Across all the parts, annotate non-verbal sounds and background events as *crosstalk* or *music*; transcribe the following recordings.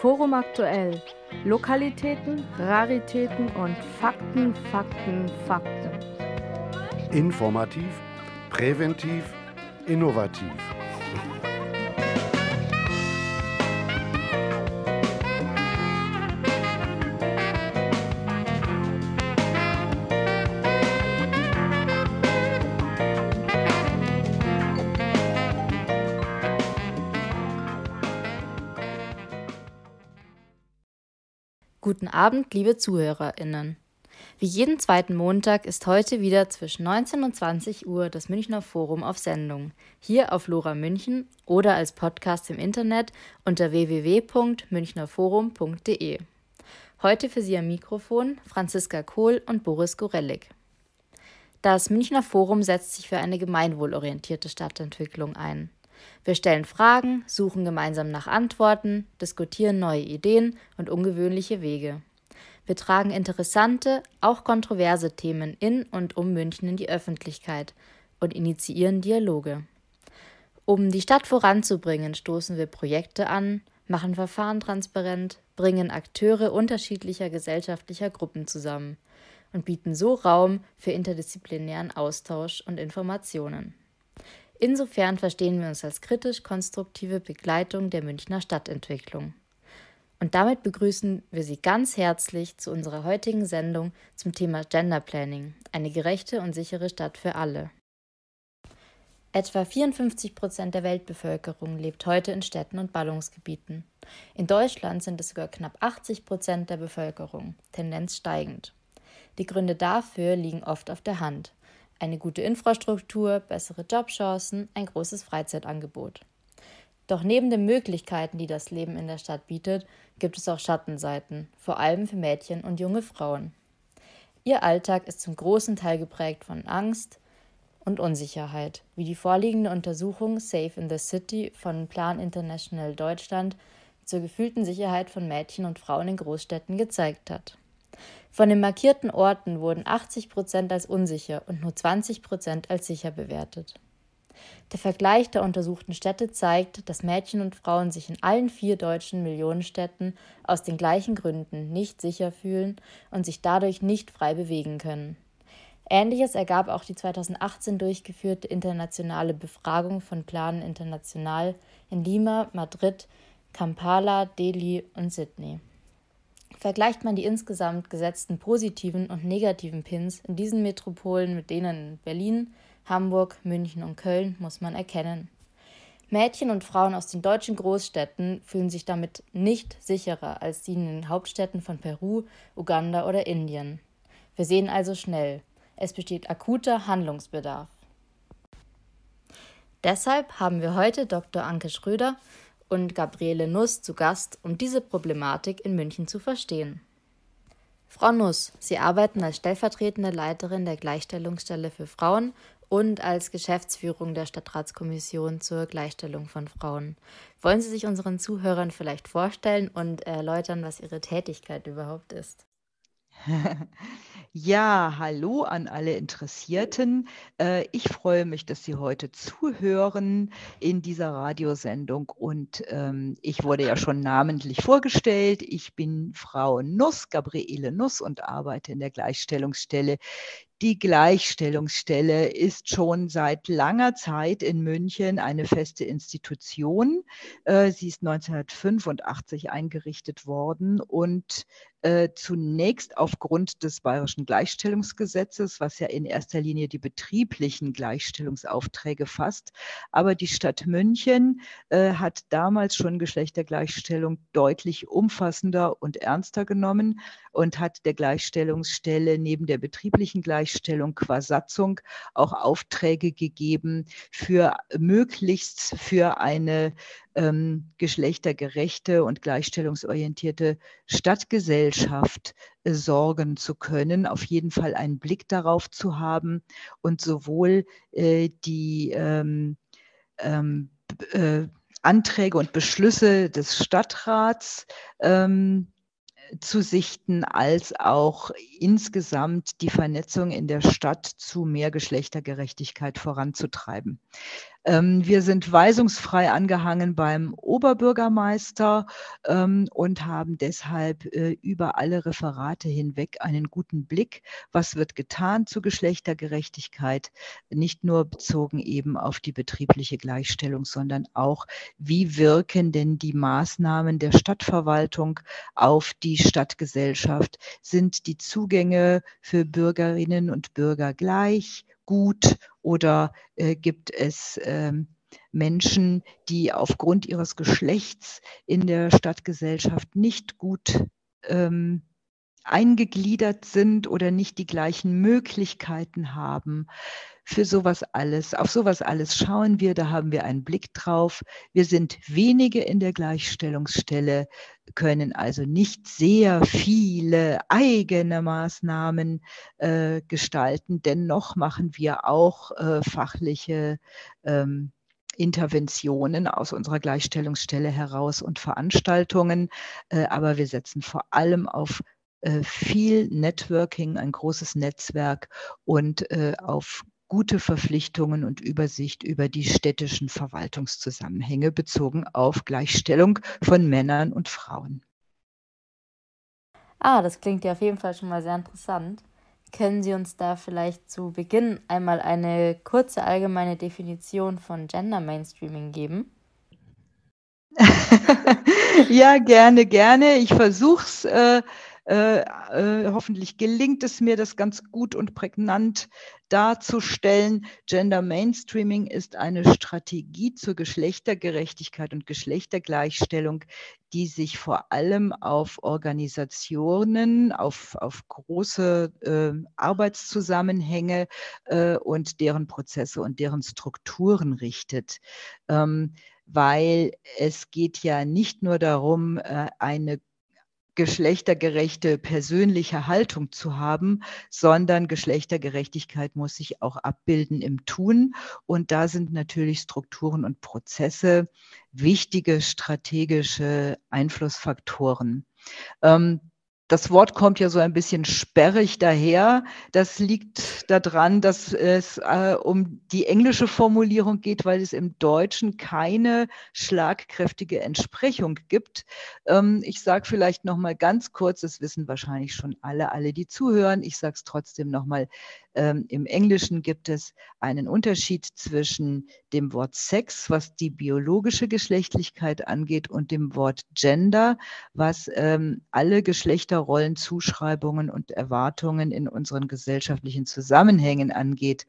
Forum aktuell. Lokalitäten, Raritäten und Fakten, Fakten, Fakten. Informativ, präventiv, innovativ. Abend, liebe ZuhörerInnen. Wie jeden zweiten Montag ist heute wieder zwischen 19 und 20 Uhr das Münchner Forum auf Sendung. Hier auf Lora München oder als Podcast im Internet unter www.münchnerforum.de. Heute für Sie am Mikrofon Franziska Kohl und Boris Gorellik. Das Münchner Forum setzt sich für eine gemeinwohlorientierte Stadtentwicklung ein. Wir stellen Fragen, suchen gemeinsam nach Antworten, diskutieren neue Ideen und ungewöhnliche Wege. Wir tragen interessante, auch kontroverse Themen in und um München in die Öffentlichkeit und initiieren Dialoge. Um die Stadt voranzubringen, stoßen wir Projekte an, machen Verfahren transparent, bringen Akteure unterschiedlicher gesellschaftlicher Gruppen zusammen und bieten so Raum für interdisziplinären Austausch und Informationen. Insofern verstehen wir uns als kritisch-konstruktive Begleitung der Münchner Stadtentwicklung. Und damit begrüßen wir Sie ganz herzlich zu unserer heutigen Sendung zum Thema Gender Planning, eine gerechte und sichere Stadt für alle. Etwa 54 Prozent der Weltbevölkerung lebt heute in Städten und Ballungsgebieten. In Deutschland sind es sogar knapp 80 Prozent der Bevölkerung, Tendenz steigend. Die Gründe dafür liegen oft auf der Hand eine gute Infrastruktur, bessere Jobchancen, ein großes Freizeitangebot. Doch neben den Möglichkeiten, die das Leben in der Stadt bietet, gibt es auch Schattenseiten, vor allem für Mädchen und junge Frauen. Ihr Alltag ist zum großen Teil geprägt von Angst und Unsicherheit, wie die vorliegende Untersuchung Safe in the City von Plan International Deutschland zur gefühlten Sicherheit von Mädchen und Frauen in Großstädten gezeigt hat. Von den markierten Orten wurden 80 Prozent als unsicher und nur 20 Prozent als sicher bewertet. Der Vergleich der untersuchten Städte zeigt, dass Mädchen und Frauen sich in allen vier deutschen Millionenstädten aus den gleichen Gründen nicht sicher fühlen und sich dadurch nicht frei bewegen können. Ähnliches ergab auch die 2018 durchgeführte internationale Befragung von Planen International in Lima, Madrid, Kampala, Delhi und Sydney. Vergleicht man die insgesamt gesetzten positiven und negativen Pins in diesen Metropolen mit denen in Berlin, Hamburg, München und Köln, muss man erkennen. Mädchen und Frauen aus den deutschen Großstädten fühlen sich damit nicht sicherer als die in den Hauptstädten von Peru, Uganda oder Indien. Wir sehen also schnell, es besteht akuter Handlungsbedarf. Deshalb haben wir heute Dr. Anke Schröder und Gabriele Nuss zu Gast, um diese Problematik in München zu verstehen. Frau Nuss, Sie arbeiten als stellvertretende Leiterin der Gleichstellungsstelle für Frauen und als Geschäftsführung der Stadtratskommission zur Gleichstellung von Frauen. Wollen Sie sich unseren Zuhörern vielleicht vorstellen und erläutern, was Ihre Tätigkeit überhaupt ist? *laughs* Ja, hallo an alle Interessierten. Äh, ich freue mich, dass Sie heute zuhören in dieser Radiosendung und ähm, ich wurde ja schon namentlich vorgestellt. Ich bin Frau Nuss, Gabriele Nuss und arbeite in der Gleichstellungsstelle die Gleichstellungsstelle ist schon seit langer Zeit in München eine feste Institution. Äh, sie ist 1985 eingerichtet worden und äh, zunächst aufgrund des Bayerischen Gleichstellungsgesetzes, was ja in erster Linie die betrieblichen Gleichstellungsaufträge fasst. Aber die Stadt München äh, hat damals schon Geschlechtergleichstellung deutlich umfassender und ernster genommen und hat der Gleichstellungsstelle neben der betrieblichen Gleichstellung qua Satzung auch Aufträge gegeben für möglichst für eine ähm, geschlechtergerechte und gleichstellungsorientierte Stadtgesellschaft äh, sorgen zu können, auf jeden Fall einen Blick darauf zu haben und sowohl äh, die ähm, ähm, äh, Anträge und Beschlüsse des Stadtrats ähm, zu sichten, als auch insgesamt die Vernetzung in der Stadt zu mehr Geschlechtergerechtigkeit voranzutreiben. Ähm, wir sind weisungsfrei angehangen beim Oberbürgermeister ähm, und haben deshalb äh, über alle Referate hinweg einen guten Blick, was wird getan zu Geschlechtergerechtigkeit, nicht nur bezogen eben auf die betriebliche Gleichstellung, sondern auch, wie wirken denn die Maßnahmen der Stadtverwaltung auf die Stadtgesellschaft? Sind die Zugänge für Bürgerinnen und Bürger gleich? Gut oder äh, gibt es ähm, Menschen, die aufgrund ihres Geschlechts in der Stadtgesellschaft nicht gut ähm, eingegliedert sind oder nicht die gleichen Möglichkeiten haben für sowas alles. Auf sowas alles schauen wir, da haben wir einen Blick drauf. Wir sind wenige in der Gleichstellungsstelle, können also nicht sehr viele eigene Maßnahmen äh, gestalten. Dennoch machen wir auch äh, fachliche ähm, Interventionen aus unserer Gleichstellungsstelle heraus und Veranstaltungen. Äh, aber wir setzen vor allem auf viel Networking, ein großes Netzwerk und äh, auf gute Verpflichtungen und Übersicht über die städtischen Verwaltungszusammenhänge bezogen auf Gleichstellung von Männern und Frauen. Ah, das klingt ja auf jeden Fall schon mal sehr interessant. Können Sie uns da vielleicht zu Beginn einmal eine kurze allgemeine Definition von Gender Mainstreaming geben? *laughs* ja, gerne, gerne. Ich versuche es. Äh, äh, äh, hoffentlich gelingt es mir, das ganz gut und prägnant darzustellen. Gender Mainstreaming ist eine Strategie zur Geschlechtergerechtigkeit und Geschlechtergleichstellung, die sich vor allem auf Organisationen, auf, auf große äh, Arbeitszusammenhänge äh, und deren Prozesse und deren Strukturen richtet. Ähm, weil es geht ja nicht nur darum, äh, eine geschlechtergerechte persönliche Haltung zu haben, sondern Geschlechtergerechtigkeit muss sich auch abbilden im Tun. Und da sind natürlich Strukturen und Prozesse wichtige strategische Einflussfaktoren. Ähm, das Wort kommt ja so ein bisschen sperrig daher. Das liegt daran, dass es äh, um die englische Formulierung geht, weil es im Deutschen keine schlagkräftige Entsprechung gibt. Ähm, ich sage vielleicht noch mal ganz kurz, das wissen wahrscheinlich schon alle, alle, die zuhören. Ich sage es trotzdem noch mal. Ähm, Im Englischen gibt es einen Unterschied zwischen dem Wort Sex, was die biologische Geschlechtlichkeit angeht, und dem Wort Gender, was ähm, alle Geschlechterrollen, Zuschreibungen und Erwartungen in unseren gesellschaftlichen Zusammenhängen angeht.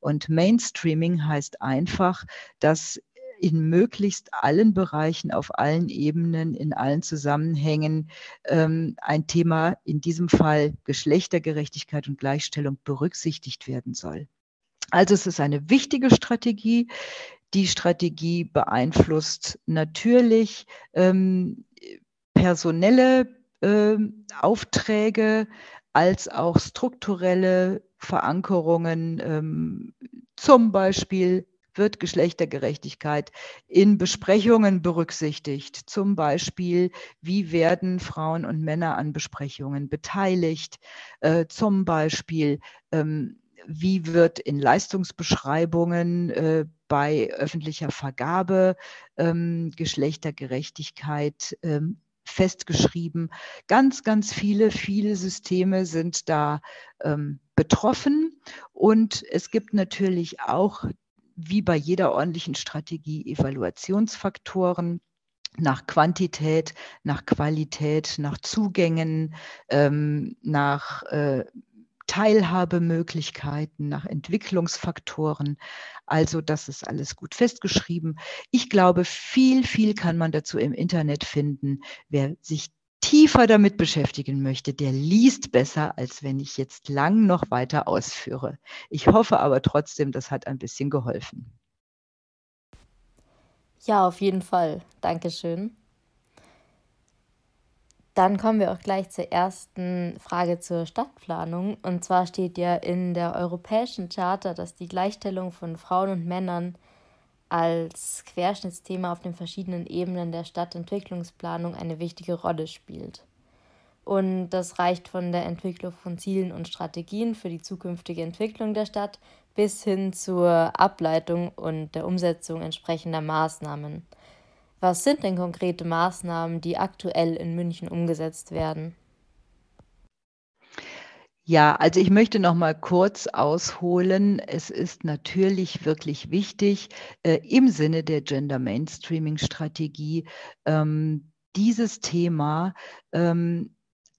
Und Mainstreaming heißt einfach, dass in möglichst allen Bereichen, auf allen Ebenen, in allen Zusammenhängen ähm, ein Thema, in diesem Fall Geschlechtergerechtigkeit und Gleichstellung, berücksichtigt werden soll. Also es ist eine wichtige Strategie. Die Strategie beeinflusst natürlich ähm, personelle äh, Aufträge als auch strukturelle Verankerungen, ähm, zum Beispiel wird Geschlechtergerechtigkeit in Besprechungen berücksichtigt. Zum Beispiel, wie werden Frauen und Männer an Besprechungen beteiligt? Äh, zum Beispiel, ähm, wie wird in Leistungsbeschreibungen äh, bei öffentlicher Vergabe ähm, Geschlechtergerechtigkeit ähm, festgeschrieben. Ganz, ganz viele, viele Systeme sind da ähm, betroffen. Und es gibt natürlich auch wie bei jeder ordentlichen Strategie Evaluationsfaktoren nach Quantität, nach Qualität, nach Zugängen, ähm, nach äh, Teilhabemöglichkeiten, nach Entwicklungsfaktoren. Also das ist alles gut festgeschrieben. Ich glaube, viel, viel kann man dazu im Internet finden. Wer sich tiefer damit beschäftigen möchte, der liest besser, als wenn ich jetzt lang noch weiter ausführe. Ich hoffe aber trotzdem, das hat ein bisschen geholfen. Ja, auf jeden Fall. Dankeschön. Dann kommen wir auch gleich zur ersten Frage zur Stadtplanung. Und zwar steht ja in der Europäischen Charta, dass die Gleichstellung von Frauen und Männern als Querschnittsthema auf den verschiedenen Ebenen der Stadtentwicklungsplanung eine wichtige Rolle spielt. Und das reicht von der Entwicklung von Zielen und Strategien für die zukünftige Entwicklung der Stadt bis hin zur Ableitung und der Umsetzung entsprechender Maßnahmen. Was sind denn konkrete Maßnahmen, die aktuell in München umgesetzt werden? Ja, also ich möchte noch mal kurz ausholen. Es ist natürlich wirklich wichtig, äh, im Sinne der Gender Mainstreaming Strategie ähm, dieses Thema ähm,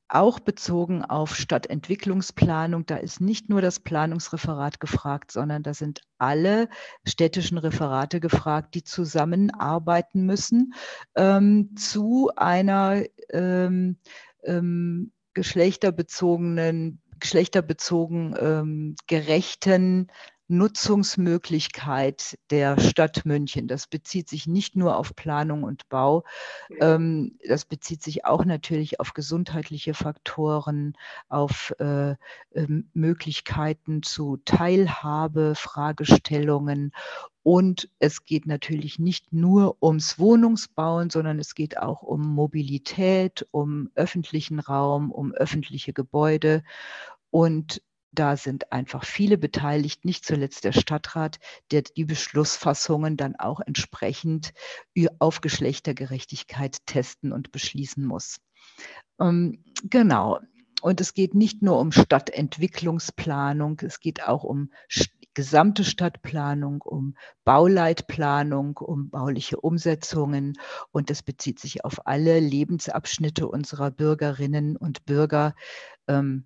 auch bezogen auf Stadtentwicklungsplanung. Da ist nicht nur das Planungsreferat gefragt, sondern da sind alle städtischen Referate gefragt, die zusammenarbeiten müssen ähm, zu einer ähm, ähm, geschlechterbezogenen geschlechterbezogen ähm, gerechten Nutzungsmöglichkeit der Stadt München. Das bezieht sich nicht nur auf Planung und Bau, ähm, das bezieht sich auch natürlich auf gesundheitliche Faktoren, auf äh, äh, Möglichkeiten zu Teilhabe, Fragestellungen und es geht natürlich nicht nur ums Wohnungsbauen, sondern es geht auch um Mobilität, um öffentlichen Raum, um öffentliche Gebäude. Und da sind einfach viele beteiligt, nicht zuletzt der Stadtrat, der die Beschlussfassungen dann auch entsprechend auf Geschlechtergerechtigkeit testen und beschließen muss. Ähm, genau. Und es geht nicht nur um Stadtentwicklungsplanung, es geht auch um gesamte Stadtplanung, um Bauleitplanung, um bauliche Umsetzungen. Und das bezieht sich auf alle Lebensabschnitte unserer Bürgerinnen und Bürger. Ähm,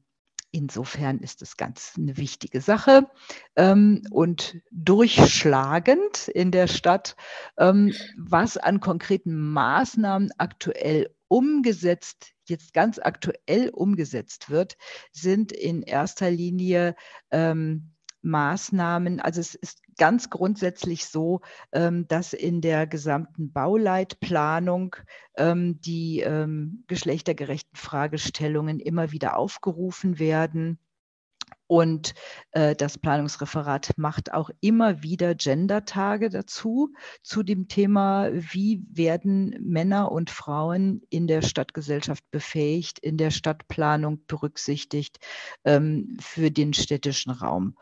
Insofern ist es ganz eine wichtige Sache ähm, und durchschlagend in der Stadt, ähm, was an konkreten Maßnahmen aktuell umgesetzt, jetzt ganz aktuell umgesetzt wird, sind in erster Linie ähm, Maßnahmen. Also es ist ganz grundsätzlich so, ähm, dass in der gesamten Bauleitplanung ähm, die ähm, geschlechtergerechten Fragestellungen immer wieder aufgerufen werden. Und äh, das Planungsreferat macht auch immer wieder Gender-Tage dazu, zu dem Thema, wie werden Männer und Frauen in der Stadtgesellschaft befähigt, in der Stadtplanung berücksichtigt ähm, für den städtischen Raum.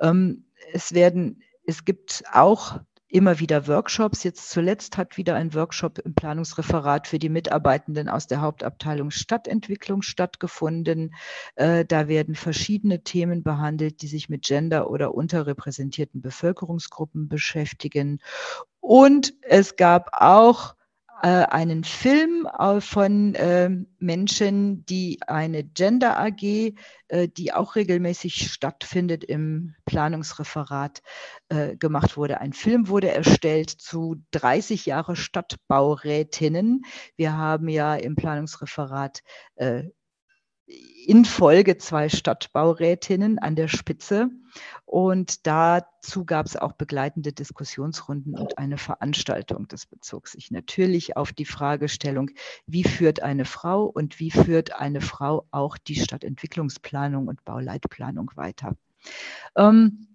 Ähm, es werden, es gibt auch immer wieder Workshops. Jetzt zuletzt hat wieder ein Workshop im Planungsreferat für die Mitarbeitenden aus der Hauptabteilung Stadtentwicklung stattgefunden. Äh, da werden verschiedene Themen behandelt, die sich mit Gender oder unterrepräsentierten Bevölkerungsgruppen beschäftigen. Und es gab auch einen Film äh, von äh, Menschen, die eine Gender AG, äh, die auch regelmäßig stattfindet im Planungsreferat, äh, gemacht wurde. Ein Film wurde erstellt zu 30 Jahre Stadtbaurätinnen. Wir haben ja im Planungsreferat äh, in Folge zwei Stadtbaurätinnen an der Spitze. Und dazu gab es auch begleitende Diskussionsrunden und eine Veranstaltung. Das bezog sich natürlich auf die Fragestellung, wie führt eine Frau und wie führt eine Frau auch die Stadtentwicklungsplanung und Bauleitplanung weiter. Ähm,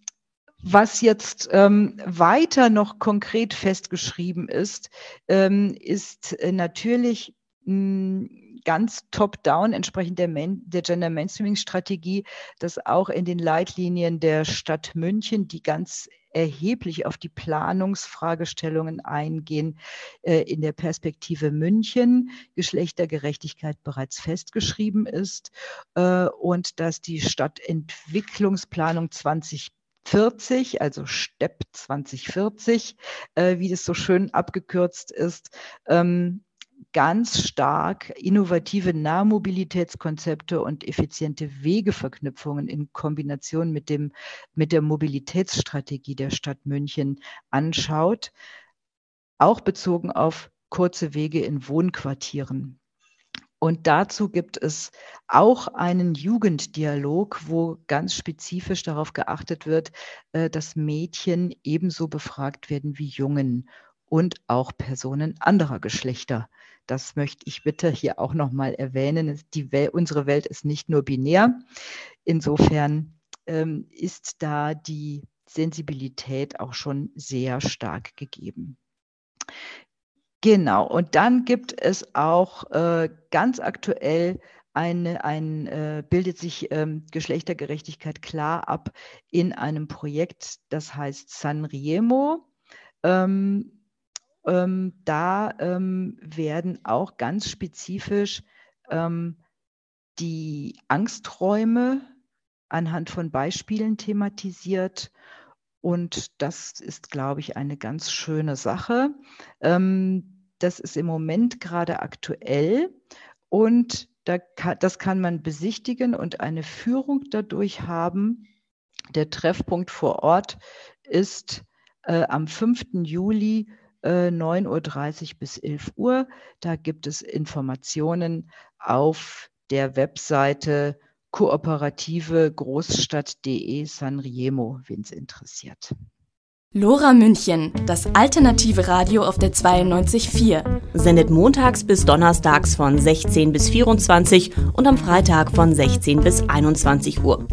was jetzt ähm, weiter noch konkret festgeschrieben ist, ähm, ist äh, natürlich mh, ganz top-down, entsprechend der, Main, der Gender Mainstreaming-Strategie, dass auch in den Leitlinien der Stadt München, die ganz erheblich auf die Planungsfragestellungen eingehen, äh, in der Perspektive München Geschlechtergerechtigkeit bereits festgeschrieben ist äh, und dass die Stadtentwicklungsplanung 20 40, also STEP 2040, äh, wie das so schön abgekürzt ist, ähm, ganz stark innovative Nahmobilitätskonzepte und effiziente Wegeverknüpfungen in Kombination mit, dem, mit der Mobilitätsstrategie der Stadt München anschaut, auch bezogen auf kurze Wege in Wohnquartieren. Und dazu gibt es auch einen Jugenddialog, wo ganz spezifisch darauf geachtet wird, äh, dass Mädchen ebenso befragt werden wie Jungen und auch Personen anderer Geschlechter. Das möchte ich bitte hier auch nochmal erwähnen. Die Welt, unsere Welt ist nicht nur binär. Insofern ähm, ist da die Sensibilität auch schon sehr stark gegeben. Genau, und dann gibt es auch äh, ganz aktuell eine, ein, äh, bildet sich ähm, Geschlechtergerechtigkeit klar ab in einem Projekt, das heißt Sanriemo. Ähm, ähm, da ähm, werden auch ganz spezifisch ähm, die Angsträume anhand von Beispielen thematisiert. Und das ist, glaube ich, eine ganz schöne Sache. Ähm, das ist im Moment gerade aktuell und da kann, das kann man besichtigen und eine Führung dadurch haben. Der Treffpunkt vor Ort ist äh, am 5. Juli äh, 9.30 Uhr bis 11 Uhr. Da gibt es Informationen auf der Webseite kooperative Großstadt.de Sanremo, wen es interessiert. Lora München, das alternative Radio auf der 92.4. Sendet montags bis donnerstags von 16 bis 24 und am Freitag von 16 bis 21 Uhr.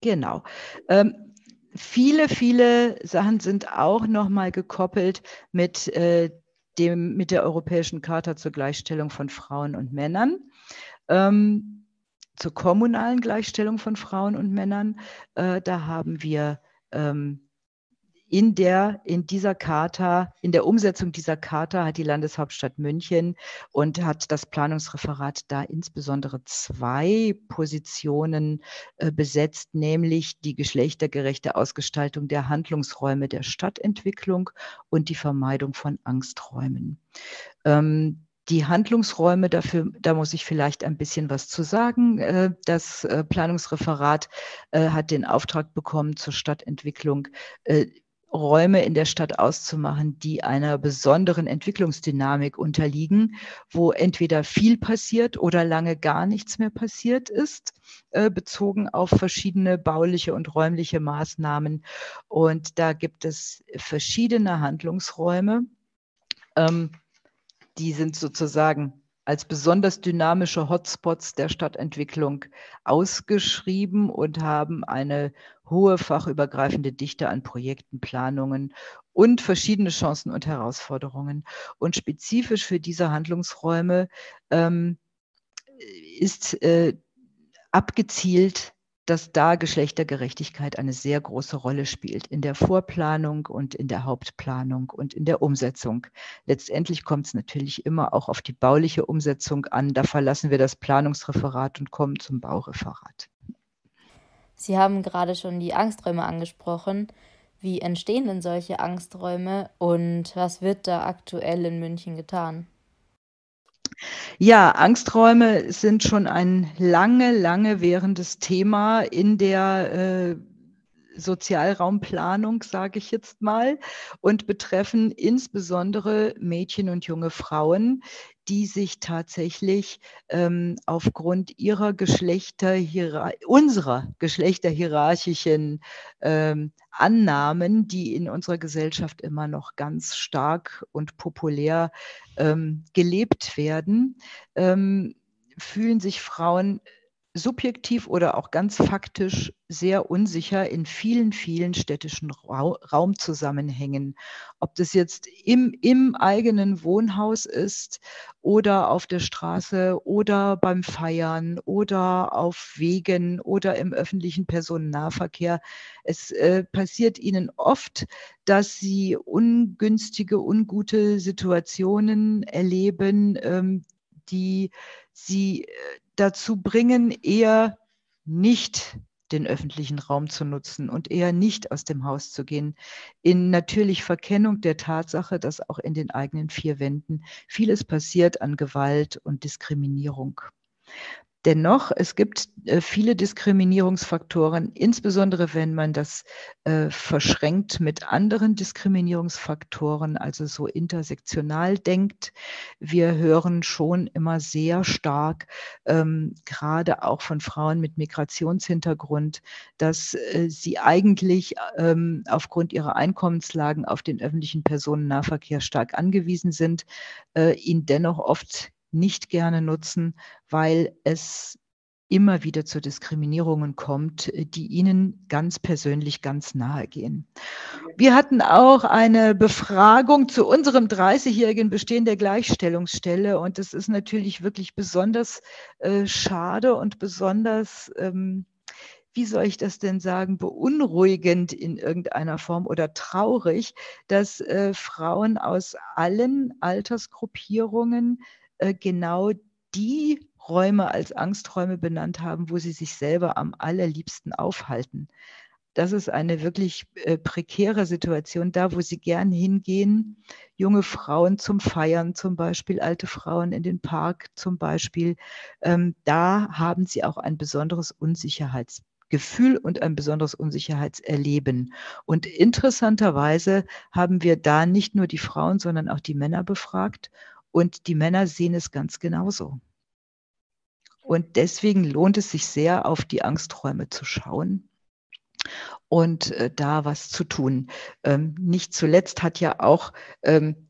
Genau. Ähm, viele, viele Sachen sind auch nochmal gekoppelt mit, äh, dem, mit der Europäischen Charta zur Gleichstellung von Frauen und Männern. Ähm, zur kommunalen Gleichstellung von Frauen und Männern. Äh, da haben wir ähm, in der, in dieser Charta, in der Umsetzung dieser Charta hat die Landeshauptstadt München und hat das Planungsreferat da insbesondere zwei Positionen äh, besetzt, nämlich die geschlechtergerechte Ausgestaltung der Handlungsräume der Stadtentwicklung und die Vermeidung von Angsträumen. Ähm, die Handlungsräume, dafür, da muss ich vielleicht ein bisschen was zu sagen. Äh, das äh, Planungsreferat äh, hat den Auftrag bekommen, zur Stadtentwicklung Räume in der Stadt auszumachen, die einer besonderen Entwicklungsdynamik unterliegen, wo entweder viel passiert oder lange gar nichts mehr passiert ist, bezogen auf verschiedene bauliche und räumliche Maßnahmen. Und da gibt es verschiedene Handlungsräume. Ähm, die sind sozusagen als besonders dynamische Hotspots der Stadtentwicklung ausgeschrieben und haben eine hohe fachübergreifende Dichte an Projekten, Planungen und verschiedene Chancen und Herausforderungen. Und spezifisch für diese Handlungsräume ähm, ist äh, abgezielt dass da Geschlechtergerechtigkeit eine sehr große Rolle spielt in der Vorplanung und in der Hauptplanung und in der Umsetzung. Letztendlich kommt es natürlich immer auch auf die bauliche Umsetzung an. Da verlassen wir das Planungsreferat und kommen zum Baureferat. Sie haben gerade schon die Angsträume angesprochen. Wie entstehen denn solche Angsträume und was wird da aktuell in München getan? Ja, Angsträume sind schon ein lange, lange währendes Thema in der äh, Sozialraumplanung, sage ich jetzt mal, und betreffen insbesondere Mädchen und junge Frauen, die sich tatsächlich ähm, aufgrund ihrer Geschlechter, unserer geschlechterhierarchischen ähm, Annahmen, die in unserer Gesellschaft immer noch ganz stark und populär ähm, gelebt werden, ähm, fühlen sich Frauen subjektiv oder auch ganz faktisch sehr unsicher in vielen, vielen städtischen Ra Raumzusammenhängen. Ob das jetzt im, im eigenen Wohnhaus ist oder auf der Straße oder beim Feiern oder auf Wegen oder im öffentlichen Personennahverkehr. Es äh, passiert ihnen oft, dass sie ungünstige, ungute Situationen erleben, ähm, die sie äh, dazu bringen, eher nicht den öffentlichen Raum zu nutzen und eher nicht aus dem Haus zu gehen, in natürlich Verkennung der Tatsache, dass auch in den eigenen vier Wänden vieles passiert an Gewalt und Diskriminierung. Dennoch, es gibt äh, viele Diskriminierungsfaktoren, insbesondere wenn man das äh, verschränkt mit anderen Diskriminierungsfaktoren, also so intersektional denkt. Wir hören schon immer sehr stark, ähm, gerade auch von Frauen mit Migrationshintergrund, dass äh, sie eigentlich ähm, aufgrund ihrer Einkommenslagen auf den öffentlichen Personennahverkehr stark angewiesen sind, äh, ihn dennoch oft nicht gerne nutzen, weil es immer wieder zu Diskriminierungen kommt, die ihnen ganz persönlich ganz nahe gehen. wir hatten auch eine Befragung zu unserem 30-jährigen Bestehen der Gleichstellungsstelle und es ist natürlich wirklich besonders äh, schade und besonders ähm, wie soll ich das denn sagen, beunruhigend in irgendeiner Form oder traurig, dass äh, Frauen aus allen Altersgruppierungen äh, genau die Räume als Angsträume benannt haben, wo sie sich selber am allerliebsten aufhalten. Das ist eine wirklich äh, prekäre Situation, da wo sie gern hingehen. Junge Frauen zum Feiern zum Beispiel, alte Frauen in den Park zum Beispiel. Ähm, da haben sie auch ein besonderes Unsicherheits Gefühl und ein besonderes Unsicherheitserleben. Und interessanterweise haben wir da nicht nur die Frauen, sondern auch die Männer befragt. Und die Männer sehen es ganz genauso. Und deswegen lohnt es sich sehr, auf die Angsträume zu schauen und äh, da was zu tun. Ähm, nicht zuletzt hat ja auch ähm,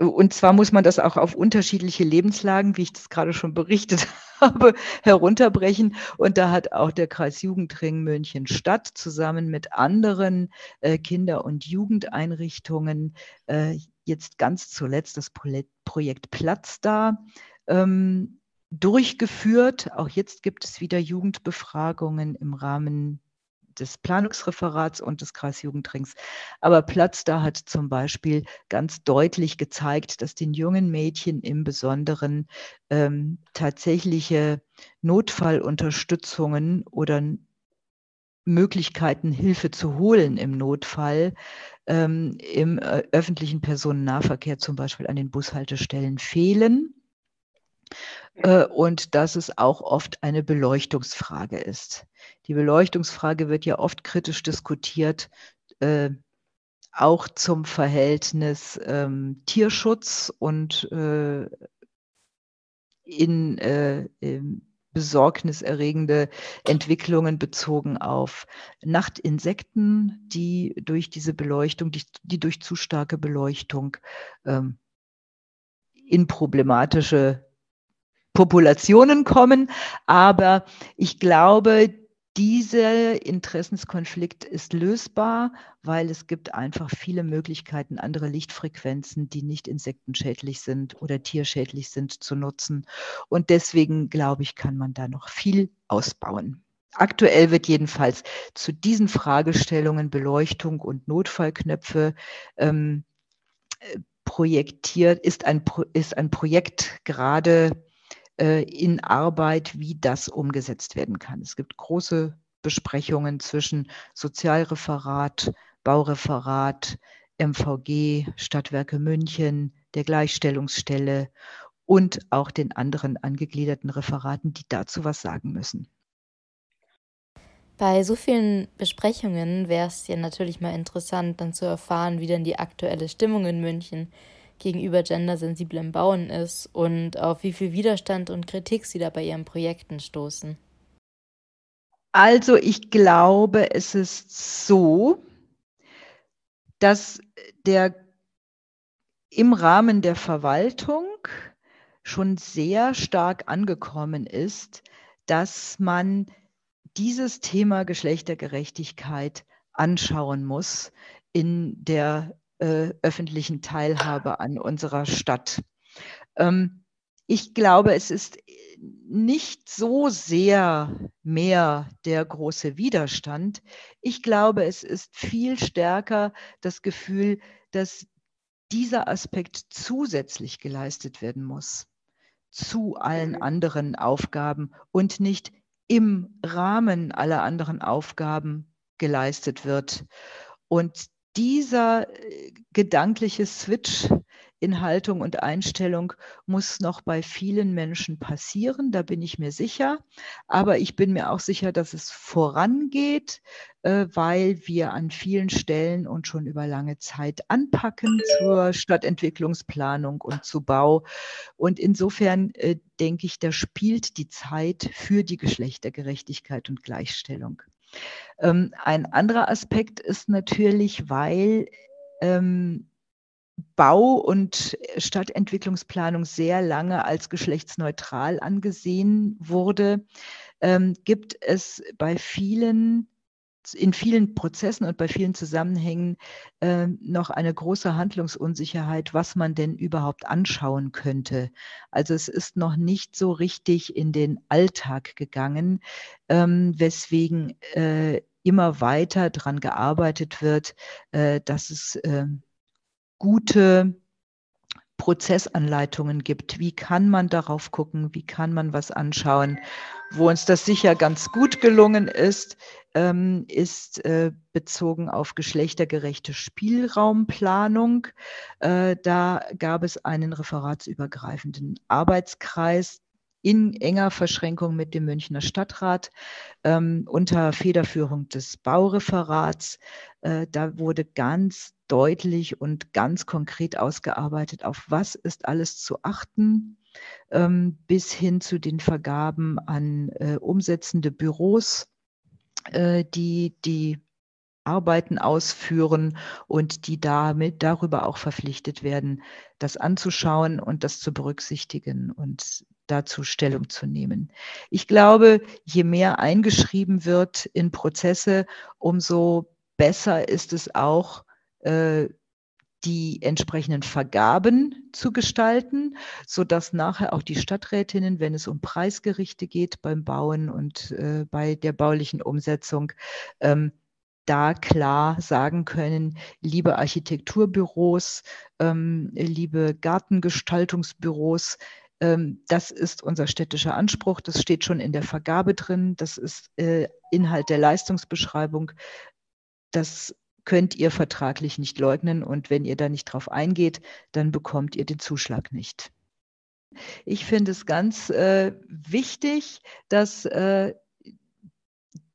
und zwar muss man das auch auf unterschiedliche Lebenslagen, wie ich das gerade schon berichtet *laughs* habe, herunterbrechen. Und da hat auch der Kreis Jugendring München Stadt zusammen mit anderen äh, Kinder- und Jugendeinrichtungen äh, jetzt ganz zuletzt das Projekt Platz da ähm, durchgeführt. Auch jetzt gibt es wieder Jugendbefragungen im Rahmen des Planungsreferats und des Kreisjugendrings. Aber Platz da hat zum Beispiel ganz deutlich gezeigt, dass den jungen Mädchen im Besonderen ähm, tatsächliche Notfallunterstützungen oder Möglichkeiten, Hilfe zu holen im Notfall, ähm, im äh, öffentlichen Personennahverkehr zum Beispiel an den Bushaltestellen fehlen. Äh, und dass es auch oft eine Beleuchtungsfrage ist. Die Beleuchtungsfrage wird ja oft kritisch diskutiert, äh, auch zum Verhältnis ähm, Tierschutz und äh, in, äh, besorgniserregende Entwicklungen bezogen auf Nachtinsekten, die durch diese Beleuchtung, die, die durch zu starke Beleuchtung ähm, in problematische Populationen kommen. Aber ich glaube, dieser Interessenskonflikt ist lösbar, weil es gibt einfach viele Möglichkeiten, andere Lichtfrequenzen, die nicht insektenschädlich sind oder tierschädlich sind, zu nutzen. Und deswegen, glaube ich, kann man da noch viel ausbauen. Aktuell wird jedenfalls zu diesen Fragestellungen Beleuchtung und Notfallknöpfe ähm, äh, projektiert, ist ein, ist ein Projekt gerade in Arbeit, wie das umgesetzt werden kann. Es gibt große Besprechungen zwischen Sozialreferat, Baureferat, MVG, Stadtwerke München, der Gleichstellungsstelle und auch den anderen angegliederten Referaten, die dazu was sagen müssen. Bei so vielen Besprechungen wäre es ja natürlich mal interessant, dann zu erfahren, wie denn die aktuelle Stimmung in München gegenüber gendersensiblem Bauen ist und auf wie viel Widerstand und Kritik sie da bei ihren Projekten stoßen. Also ich glaube, es ist so, dass der im Rahmen der Verwaltung schon sehr stark angekommen ist, dass man dieses Thema Geschlechtergerechtigkeit anschauen muss in der äh, öffentlichen Teilhabe an unserer Stadt. Ähm, ich glaube, es ist nicht so sehr mehr der große Widerstand. Ich glaube, es ist viel stärker das Gefühl, dass dieser Aspekt zusätzlich geleistet werden muss zu allen mhm. anderen Aufgaben und nicht im Rahmen aller anderen Aufgaben geleistet wird. Und dieser äh, gedankliche Switch in Haltung und Einstellung muss noch bei vielen Menschen passieren, da bin ich mir sicher. Aber ich bin mir auch sicher, dass es vorangeht, äh, weil wir an vielen Stellen und schon über lange Zeit anpacken zur Stadtentwicklungsplanung und zu Bau. Und insofern äh, denke ich, da spielt die Zeit für die Geschlechtergerechtigkeit und Gleichstellung. Ähm, ein anderer Aspekt ist natürlich, weil ähm, Bau- und Stadtentwicklungsplanung sehr lange als geschlechtsneutral angesehen wurde, ähm, gibt es bei vielen in vielen Prozessen und bei vielen Zusammenhängen äh, noch eine große Handlungsunsicherheit, was man denn überhaupt anschauen könnte. Also es ist noch nicht so richtig in den Alltag gegangen, ähm, weswegen äh, immer weiter daran gearbeitet wird, äh, dass es ähm, gute Prozessanleitungen gibt. Wie kann man darauf gucken? Wie kann man was anschauen? Wo uns das sicher ganz gut gelungen ist, ähm, ist äh, bezogen auf geschlechtergerechte Spielraumplanung. Äh, da gab es einen referatsübergreifenden Arbeitskreis, in enger Verschränkung mit dem Münchner Stadtrat ähm, unter Federführung des Baureferats. Äh, da wurde ganz deutlich und ganz konkret ausgearbeitet, auf was ist alles zu achten, ähm, bis hin zu den Vergaben an äh, umsetzende Büros, äh, die die Arbeiten ausführen und die damit darüber auch verpflichtet werden, das anzuschauen und das zu berücksichtigen und dazu Stellung zu nehmen. Ich glaube, je mehr eingeschrieben wird in Prozesse, umso besser ist es auch, äh, die entsprechenden Vergaben zu gestalten, so dass nachher auch die Stadträtinnen, wenn es um Preisgerichte geht beim Bauen und äh, bei der baulichen Umsetzung, ähm, da klar sagen können, liebe Architekturbüros, ähm, liebe Gartengestaltungsbüros, ähm, das ist unser städtischer Anspruch. Das steht schon in der Vergabe drin. Das ist äh, Inhalt der Leistungsbeschreibung. Das könnt ihr vertraglich nicht leugnen und wenn ihr da nicht drauf eingeht, dann bekommt ihr den Zuschlag nicht. Ich finde es ganz äh, wichtig, dass äh,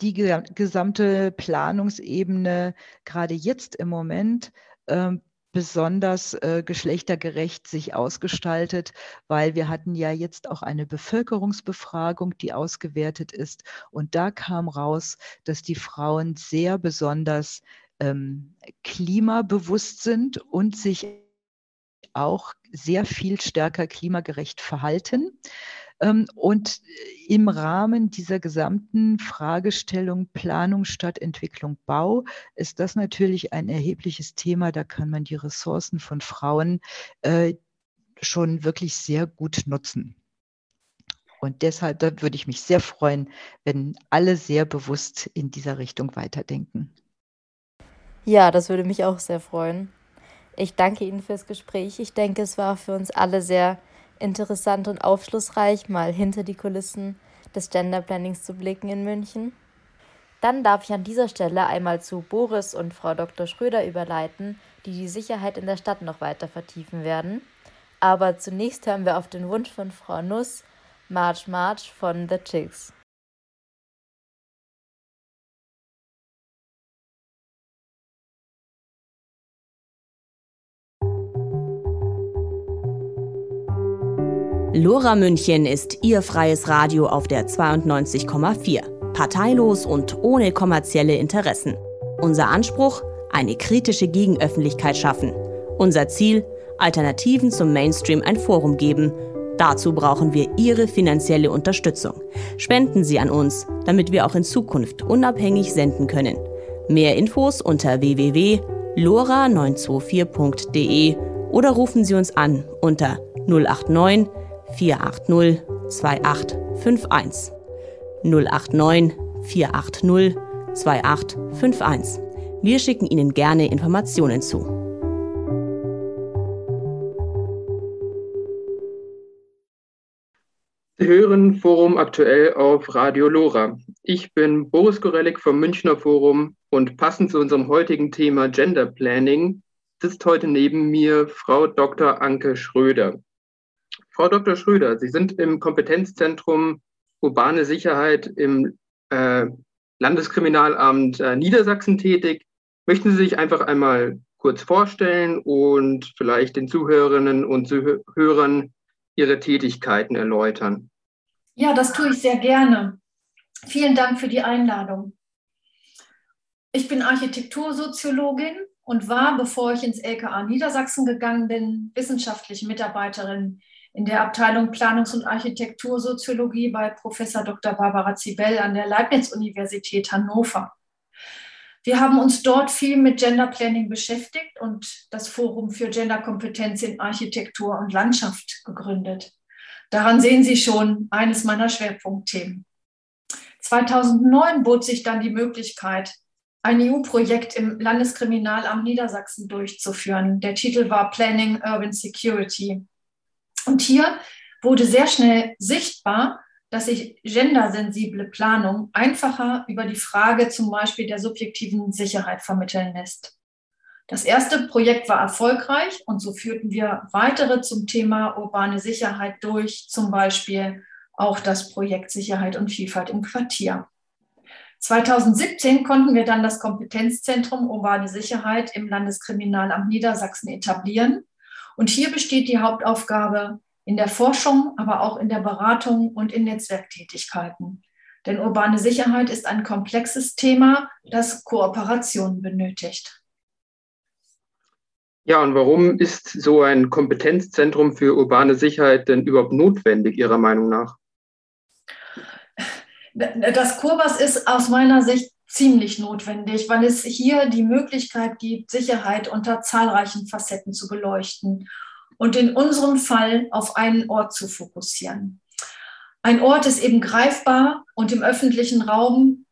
die gesamte Planungsebene gerade jetzt im Moment äh, besonders äh, geschlechtergerecht sich ausgestaltet, weil wir hatten ja jetzt auch eine Bevölkerungsbefragung, die ausgewertet ist. Und da kam raus, dass die Frauen sehr besonders ähm, klimabewusst sind und sich auch sehr viel stärker klimagerecht verhalten. Ähm, und im Rahmen dieser gesamten Fragestellung Planung statt Entwicklung Bau ist das natürlich ein erhebliches Thema. Da kann man die Ressourcen von Frauen äh, schon wirklich sehr gut nutzen. Und deshalb würde ich mich sehr freuen, wenn alle sehr bewusst in dieser Richtung weiterdenken. Ja, das würde mich auch sehr freuen. Ich danke Ihnen fürs Gespräch. Ich denke, es war für uns alle sehr interessant und aufschlussreich, mal hinter die Kulissen des Gender Plannings zu blicken in München. Dann darf ich an dieser Stelle einmal zu Boris und Frau Dr. Schröder überleiten, die die Sicherheit in der Stadt noch weiter vertiefen werden. Aber zunächst hören wir auf den Wunsch von Frau Nuss March March von The Chicks. Lora München ist Ihr freies Radio auf der 92,4. Parteilos und ohne kommerzielle Interessen. Unser Anspruch? Eine kritische Gegenöffentlichkeit schaffen. Unser Ziel? Alternativen zum Mainstream ein Forum geben. Dazu brauchen wir Ihre finanzielle Unterstützung. Spenden Sie an uns, damit wir auch in Zukunft unabhängig senden können. Mehr Infos unter www.lora924.de oder rufen Sie uns an unter 089 480 2851. 089 480 2851. Wir schicken Ihnen gerne Informationen zu. Sie hören Forum aktuell auf Radio Lora. Ich bin Boris Gorelik vom Münchner Forum und passend zu unserem heutigen Thema Gender Planning sitzt heute neben mir Frau Dr. Anke Schröder. Frau Dr. Schröder, Sie sind im Kompetenzzentrum Urbane Sicherheit im äh, Landeskriminalamt äh, Niedersachsen tätig. Möchten Sie sich einfach einmal kurz vorstellen und vielleicht den Zuhörerinnen und Zuhörern Ihre Tätigkeiten erläutern? Ja, das tue ich sehr gerne. Vielen Dank für die Einladung. Ich bin Architektursoziologin und war, bevor ich ins LKA Niedersachsen gegangen bin, wissenschaftliche Mitarbeiterin in der Abteilung Planungs- und Architektursoziologie bei Professor Dr. Barbara Zibel an der Leibniz-Universität Hannover. Wir haben uns dort viel mit Gender Planning beschäftigt und das Forum für Genderkompetenz in Architektur und Landschaft gegründet. Daran sehen Sie schon eines meiner Schwerpunktthemen. 2009 bot sich dann die Möglichkeit, ein EU-Projekt im Landeskriminalamt Niedersachsen durchzuführen. Der Titel war Planning Urban Security. Und hier wurde sehr schnell sichtbar, dass sich gendersensible Planung einfacher über die Frage zum Beispiel der subjektiven Sicherheit vermitteln lässt. Das erste Projekt war erfolgreich und so führten wir weitere zum Thema urbane Sicherheit durch, zum Beispiel auch das Projekt Sicherheit und Vielfalt im Quartier. 2017 konnten wir dann das Kompetenzzentrum Urbane Sicherheit im Landeskriminalamt Niedersachsen etablieren. Und hier besteht die Hauptaufgabe in der Forschung, aber auch in der Beratung und in Netzwerktätigkeiten. Denn urbane Sicherheit ist ein komplexes Thema, das Kooperation benötigt. Ja, und warum ist so ein Kompetenzzentrum für urbane Sicherheit denn überhaupt notwendig, Ihrer Meinung nach? Das Kurbas ist aus meiner Sicht ziemlich notwendig, weil es hier die Möglichkeit gibt, Sicherheit unter zahlreichen Facetten zu beleuchten und in unserem Fall auf einen Ort zu fokussieren. Ein Ort ist eben greifbar und im öffentlichen Raum,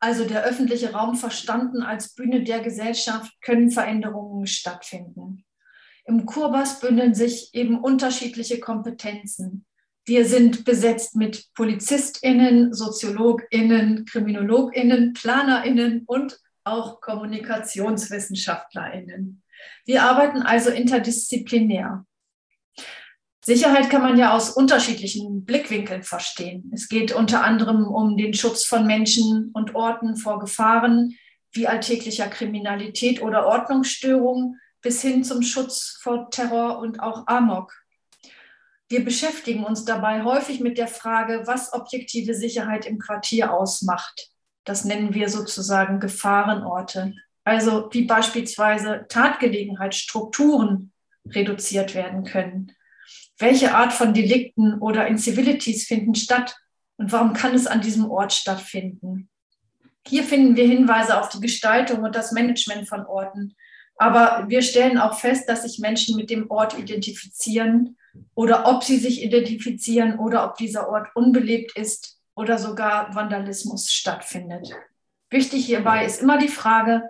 also der öffentliche Raum verstanden als Bühne der Gesellschaft, können Veränderungen stattfinden. Im Kurbas bündeln sich eben unterschiedliche Kompetenzen. Wir sind besetzt mit PolizistInnen, SoziologInnen, KriminologInnen, PlanerInnen und auch KommunikationswissenschaftlerInnen. Wir arbeiten also interdisziplinär. Sicherheit kann man ja aus unterschiedlichen Blickwinkeln verstehen. Es geht unter anderem um den Schutz von Menschen und Orten vor Gefahren wie alltäglicher Kriminalität oder Ordnungsstörung bis hin zum Schutz vor Terror und auch Amok. Wir beschäftigen uns dabei häufig mit der Frage, was objektive Sicherheit im Quartier ausmacht. Das nennen wir sozusagen Gefahrenorte. Also wie beispielsweise Tatgelegenheitsstrukturen reduziert werden können. Welche Art von Delikten oder Incivilities finden statt und warum kann es an diesem Ort stattfinden? Hier finden wir Hinweise auf die Gestaltung und das Management von Orten. Aber wir stellen auch fest, dass sich Menschen mit dem Ort identifizieren oder ob sie sich identifizieren oder ob dieser Ort unbelebt ist oder sogar Vandalismus stattfindet. Wichtig hierbei ist immer die Frage,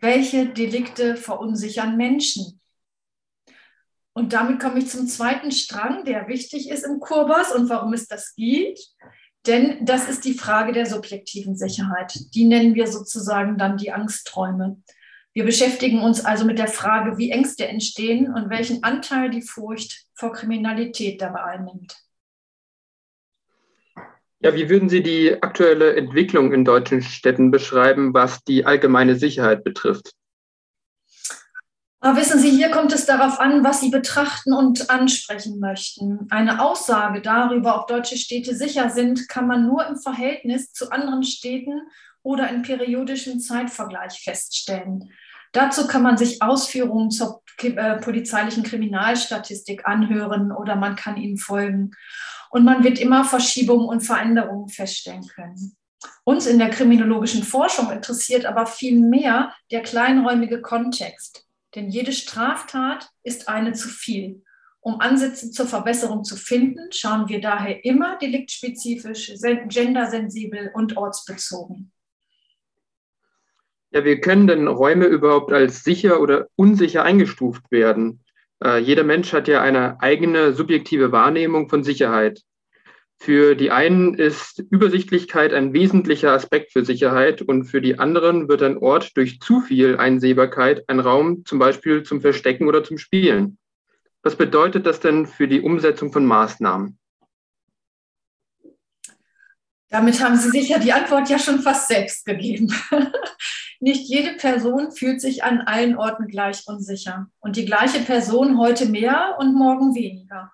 welche Delikte verunsichern Menschen? Und damit komme ich zum zweiten Strang, der wichtig ist im Kurbas und warum es das gibt. Denn das ist die Frage der subjektiven Sicherheit. Die nennen wir sozusagen dann die Angstträume. Wir beschäftigen uns also mit der Frage, wie Ängste entstehen und welchen Anteil die Furcht vor Kriminalität dabei einnimmt. Ja, wie würden Sie die aktuelle Entwicklung in deutschen Städten beschreiben, was die allgemeine Sicherheit betrifft? Aber wissen Sie, hier kommt es darauf an, was Sie betrachten und ansprechen möchten. Eine Aussage darüber, ob deutsche Städte sicher sind, kann man nur im Verhältnis zu anderen Städten oder in periodischem Zeitvergleich feststellen. Dazu kann man sich Ausführungen zur äh, polizeilichen Kriminalstatistik anhören oder man kann ihnen folgen. Und man wird immer Verschiebungen und Veränderungen feststellen können. Uns in der kriminologischen Forschung interessiert aber viel mehr der kleinräumige Kontext. Denn jede Straftat ist eine zu viel. Um Ansätze zur Verbesserung zu finden, schauen wir daher immer deliktspezifisch, gendersensibel und ortsbezogen. Ja, wie können denn Räume überhaupt als sicher oder unsicher eingestuft werden? Äh, jeder Mensch hat ja eine eigene subjektive Wahrnehmung von Sicherheit. Für die einen ist Übersichtlichkeit ein wesentlicher Aspekt für Sicherheit und für die anderen wird ein Ort durch zu viel Einsehbarkeit ein Raum zum Beispiel zum Verstecken oder zum Spielen. Was bedeutet das denn für die Umsetzung von Maßnahmen? Damit haben Sie sicher die Antwort ja schon fast selbst gegeben. *laughs* Nicht jede Person fühlt sich an allen Orten gleich unsicher und die gleiche Person heute mehr und morgen weniger.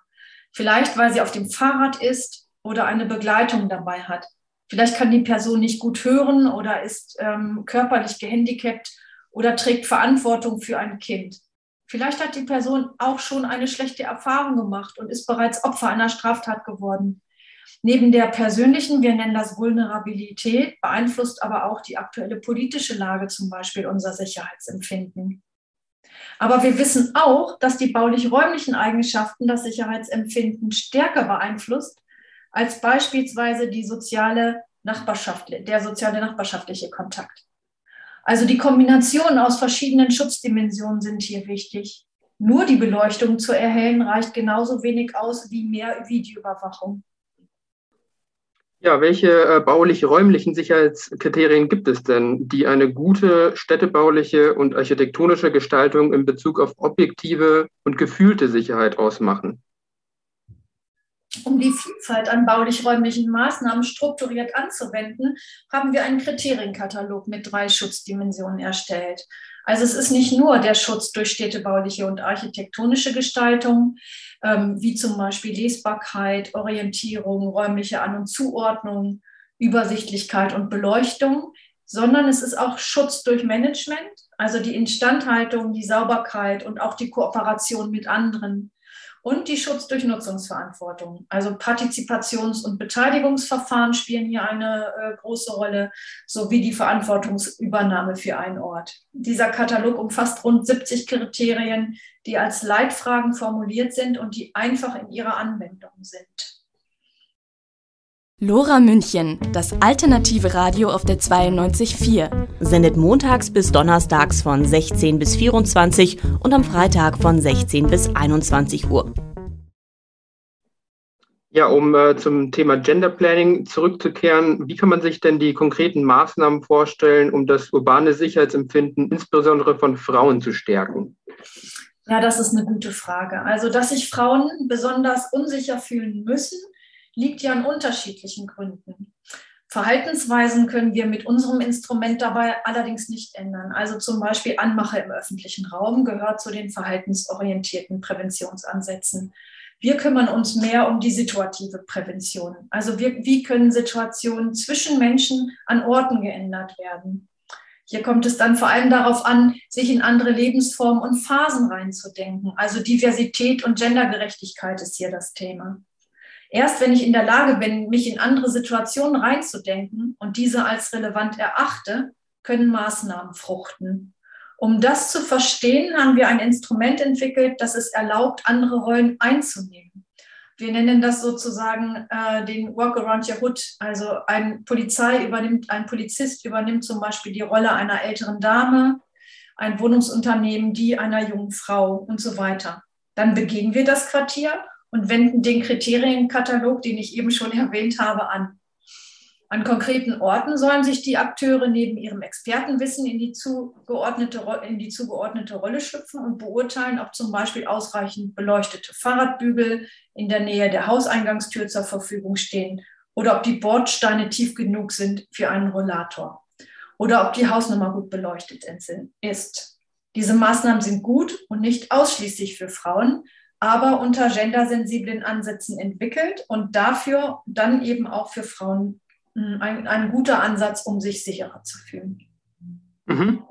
Vielleicht, weil sie auf dem Fahrrad ist oder eine Begleitung dabei hat. Vielleicht kann die Person nicht gut hören oder ist ähm, körperlich gehandicapt oder trägt Verantwortung für ein Kind. Vielleicht hat die Person auch schon eine schlechte Erfahrung gemacht und ist bereits Opfer einer Straftat geworden. Neben der persönlichen, wir nennen das Vulnerabilität, beeinflusst aber auch die aktuelle politische Lage zum Beispiel unser Sicherheitsempfinden. Aber wir wissen auch, dass die baulich-räumlichen Eigenschaften das Sicherheitsempfinden stärker beeinflusst als beispielsweise die soziale Nachbarschaft, der soziale nachbarschaftliche Kontakt. Also die Kombination aus verschiedenen Schutzdimensionen sind hier wichtig. Nur die Beleuchtung zu erhellen reicht genauso wenig aus wie mehr Videoüberwachung. Ja, welche äh, baulich-räumlichen Sicherheitskriterien gibt es denn, die eine gute städtebauliche und architektonische Gestaltung in Bezug auf objektive und gefühlte Sicherheit ausmachen? Um die Vielfalt an baulich-räumlichen Maßnahmen strukturiert anzuwenden, haben wir einen Kriterienkatalog mit drei Schutzdimensionen erstellt. Also es ist nicht nur der Schutz durch städtebauliche und architektonische Gestaltung, ähm, wie zum Beispiel Lesbarkeit, Orientierung, räumliche An- und Zuordnung, Übersichtlichkeit und Beleuchtung, sondern es ist auch Schutz durch Management, also die Instandhaltung, die Sauberkeit und auch die Kooperation mit anderen und die Schutz durch Nutzungsverantwortung. Also Partizipations- und Beteiligungsverfahren spielen hier eine äh, große Rolle, sowie die Verantwortungsübernahme für einen Ort. Dieser Katalog umfasst rund 70 Kriterien, die als Leitfragen formuliert sind und die einfach in ihrer Anwendung sind. Lora München, das alternative Radio auf der 92.4. Sendet montags bis donnerstags von 16 bis 24 und am Freitag von 16 bis 21 Uhr. Ja, um äh, zum Thema Gender Planning zurückzukehren, wie kann man sich denn die konkreten Maßnahmen vorstellen, um das urbane Sicherheitsempfinden insbesondere von Frauen zu stärken? Ja, das ist eine gute Frage. Also, dass sich Frauen besonders unsicher fühlen müssen, liegt ja an unterschiedlichen Gründen. Verhaltensweisen können wir mit unserem Instrument dabei allerdings nicht ändern. Also zum Beispiel Anmache im öffentlichen Raum gehört zu den verhaltensorientierten Präventionsansätzen. Wir kümmern uns mehr um die situative Prävention. Also wir, wie können Situationen zwischen Menschen an Orten geändert werden? Hier kommt es dann vor allem darauf an, sich in andere Lebensformen und Phasen reinzudenken. Also Diversität und Gendergerechtigkeit ist hier das Thema. Erst wenn ich in der Lage bin, mich in andere Situationen reinzudenken und diese als relevant erachte, können Maßnahmen fruchten. Um das zu verstehen, haben wir ein Instrument entwickelt, das es erlaubt, andere Rollen einzunehmen. Wir nennen das sozusagen äh, den Work Around Your Hood. Also ein Polizei übernimmt, ein Polizist übernimmt zum Beispiel die Rolle einer älteren Dame, ein Wohnungsunternehmen die einer jungen Frau und so weiter. Dann begehen wir das Quartier und wenden den Kriterienkatalog, den ich eben schon erwähnt habe, an. An konkreten Orten sollen sich die Akteure neben ihrem Expertenwissen in die, zugeordnete, in die zugeordnete Rolle schlüpfen und beurteilen, ob zum Beispiel ausreichend beleuchtete Fahrradbügel in der Nähe der Hauseingangstür zur Verfügung stehen oder ob die Bordsteine tief genug sind für einen Rollator oder ob die Hausnummer gut beleuchtet ist. Diese Maßnahmen sind gut und nicht ausschließlich für Frauen, aber unter gendersensiblen Ansätzen entwickelt und dafür dann eben auch für Frauen hm, ein, ein guter Ansatz, um sich sicherer zu fühlen. Mhm.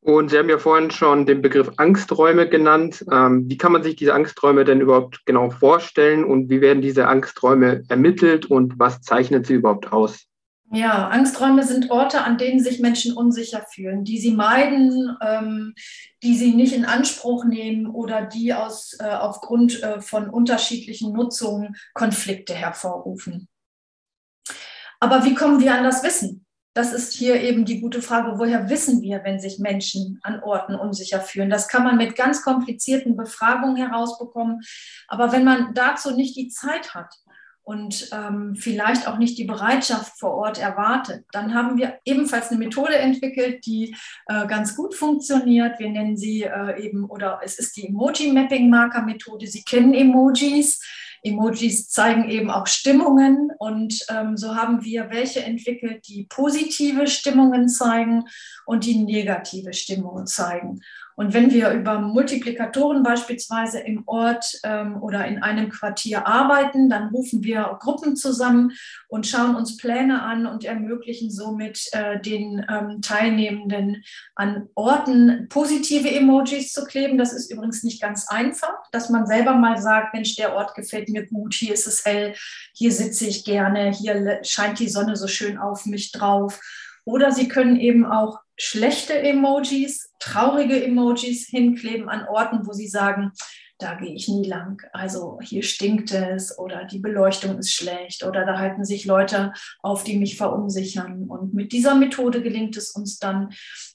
Und Sie haben ja vorhin schon den Begriff Angsträume genannt. Ähm, wie kann man sich diese Angsträume denn überhaupt genau vorstellen und wie werden diese Angsträume ermittelt und was zeichnet sie überhaupt aus? Ja, Angsträume sind Orte, an denen sich Menschen unsicher fühlen, die sie meiden, ähm, die sie nicht in Anspruch nehmen oder die aus, äh, aufgrund äh, von unterschiedlichen Nutzungen Konflikte hervorrufen. Aber wie kommen wir an das Wissen? Das ist hier eben die gute Frage, woher wissen wir, wenn sich Menschen an Orten unsicher fühlen? Das kann man mit ganz komplizierten Befragungen herausbekommen. Aber wenn man dazu nicht die Zeit hat, und ähm, vielleicht auch nicht die Bereitschaft vor Ort erwartet. Dann haben wir ebenfalls eine Methode entwickelt, die äh, ganz gut funktioniert. Wir nennen sie äh, eben, oder es ist die Emoji-Mapping-Marker-Methode. Sie kennen Emojis. Emojis zeigen eben auch Stimmungen und ähm, so haben wir welche entwickelt, die positive Stimmungen zeigen und die negative Stimmungen zeigen. Und wenn wir über Multiplikatoren beispielsweise im Ort ähm, oder in einem Quartier arbeiten, dann rufen wir Gruppen zusammen und schauen uns Pläne an und ermöglichen somit äh, den ähm, Teilnehmenden an Orten positive Emojis zu kleben. Das ist übrigens nicht ganz einfach, dass man selber mal sagt, Mensch, der Ort gefällt mir gut, hier ist es hell, hier sitze ich gerne, hier scheint die Sonne so schön auf mich drauf. Oder Sie können eben auch schlechte Emojis, traurige Emojis hinkleben an Orten, wo Sie sagen, da gehe ich nie lang. Also hier stinkt es oder die Beleuchtung ist schlecht oder da halten sich Leute auf, die mich verunsichern. Und mit dieser Methode gelingt es uns dann,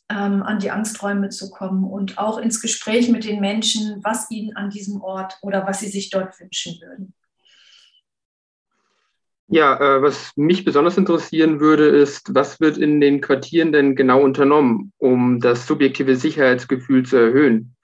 ähm, an die Angsträume zu kommen und auch ins Gespräch mit den Menschen, was ihnen an diesem Ort oder was sie sich dort wünschen würden. Ja, äh, was mich besonders interessieren würde, ist, was wird in den Quartieren denn genau unternommen, um das subjektive Sicherheitsgefühl zu erhöhen?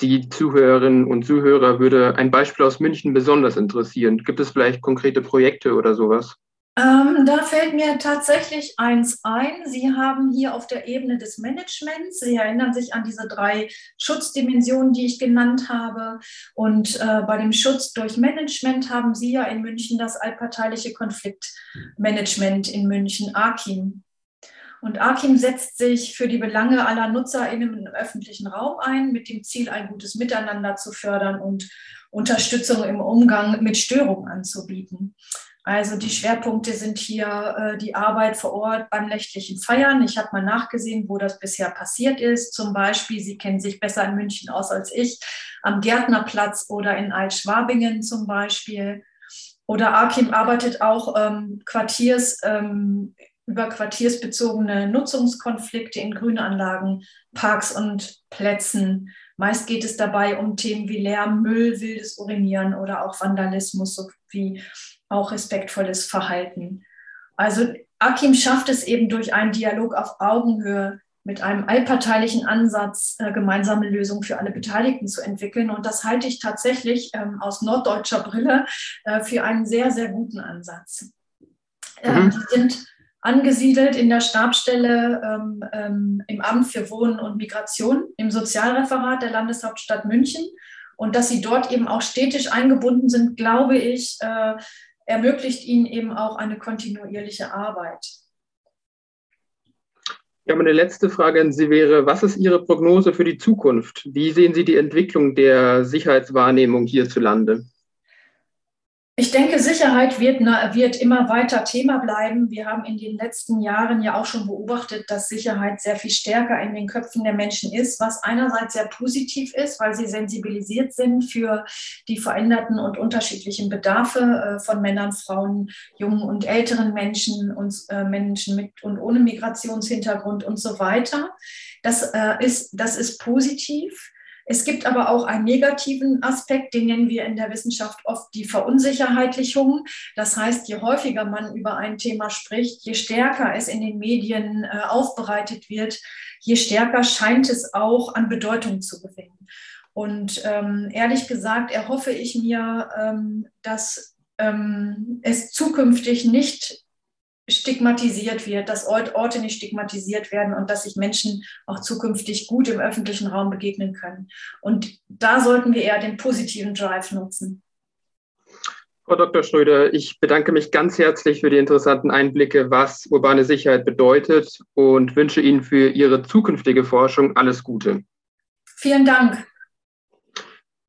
Die Zuhörerinnen und Zuhörer würde ein Beispiel aus München besonders interessieren. Gibt es vielleicht konkrete Projekte oder sowas? Ähm, da fällt mir tatsächlich eins ein. Sie haben hier auf der Ebene des Managements, Sie erinnern sich an diese drei Schutzdimensionen, die ich genannt habe. Und äh, bei dem Schutz durch Management haben Sie ja in München das allparteiliche Konfliktmanagement in München, AKIM. Und AKIM setzt sich für die Belange aller NutzerInnen im öffentlichen Raum ein, mit dem Ziel, ein gutes Miteinander zu fördern und Unterstützung im Umgang mit Störungen anzubieten. Also die Schwerpunkte sind hier äh, die Arbeit vor Ort beim nächtlichen Feiern. Ich habe mal nachgesehen, wo das bisher passiert ist. Zum Beispiel, Sie kennen sich besser in München aus als ich, am Gärtnerplatz oder in Altschwabingen zum Beispiel. Oder Akim arbeitet auch ähm, Quartiers, ähm, über quartiersbezogene Nutzungskonflikte in Grünanlagen, Parks und Plätzen. Meist geht es dabei um Themen wie Lärm, Müll, wildes Urinieren oder auch Vandalismus sowie auch respektvolles Verhalten. Also Akim schafft es eben durch einen Dialog auf Augenhöhe mit einem allparteilichen Ansatz äh, gemeinsame Lösungen für alle Beteiligten zu entwickeln. Und das halte ich tatsächlich ähm, aus norddeutscher Brille äh, für einen sehr, sehr guten Ansatz. Ähm, mhm. Die sind angesiedelt in der Stabstelle ähm, im Amt für Wohnen und Migration im Sozialreferat der Landeshauptstadt München. Und dass sie dort eben auch städtisch eingebunden sind, glaube ich, äh, ermöglicht ihnen eben auch eine kontinuierliche Arbeit. Ja, meine letzte Frage an Sie wäre, was ist Ihre Prognose für die Zukunft? Wie sehen Sie die Entwicklung der Sicherheitswahrnehmung hierzulande? Ich denke, Sicherheit wird, wird, immer weiter Thema bleiben. Wir haben in den letzten Jahren ja auch schon beobachtet, dass Sicherheit sehr viel stärker in den Köpfen der Menschen ist, was einerseits sehr positiv ist, weil sie sensibilisiert sind für die veränderten und unterschiedlichen Bedarfe äh, von Männern, Frauen, jungen und älteren Menschen und äh, Menschen mit und ohne Migrationshintergrund und so weiter. Das, äh, ist, das ist positiv. Es gibt aber auch einen negativen Aspekt, den nennen wir in der Wissenschaft oft die Verunsicherheitlichung. Das heißt, je häufiger man über ein Thema spricht, je stärker es in den Medien äh, aufbereitet wird, je stärker scheint es auch an Bedeutung zu gewinnen. Und ähm, ehrlich gesagt erhoffe ich mir, ähm, dass ähm, es zukünftig nicht stigmatisiert wird, dass Orte nicht stigmatisiert werden und dass sich Menschen auch zukünftig gut im öffentlichen Raum begegnen können. Und da sollten wir eher den positiven Drive nutzen. Frau Dr. Schröder, ich bedanke mich ganz herzlich für die interessanten Einblicke, was urbane Sicherheit bedeutet und wünsche Ihnen für Ihre zukünftige Forschung alles Gute. Vielen Dank.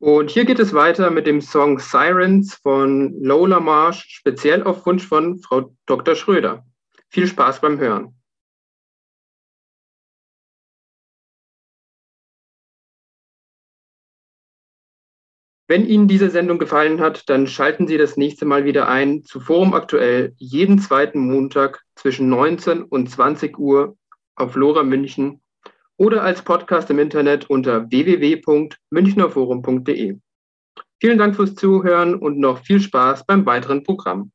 Und hier geht es weiter mit dem Song Sirens von Lola Marsh, speziell auf Wunsch von Frau Dr. Schröder. Viel Spaß beim Hören. Wenn Ihnen diese Sendung gefallen hat, dann schalten Sie das nächste Mal wieder ein zu Forum Aktuell jeden zweiten Montag zwischen 19 und 20 Uhr auf Lora München oder als Podcast im Internet unter www.münchnerforum.de. Vielen Dank fürs Zuhören und noch viel Spaß beim weiteren Programm.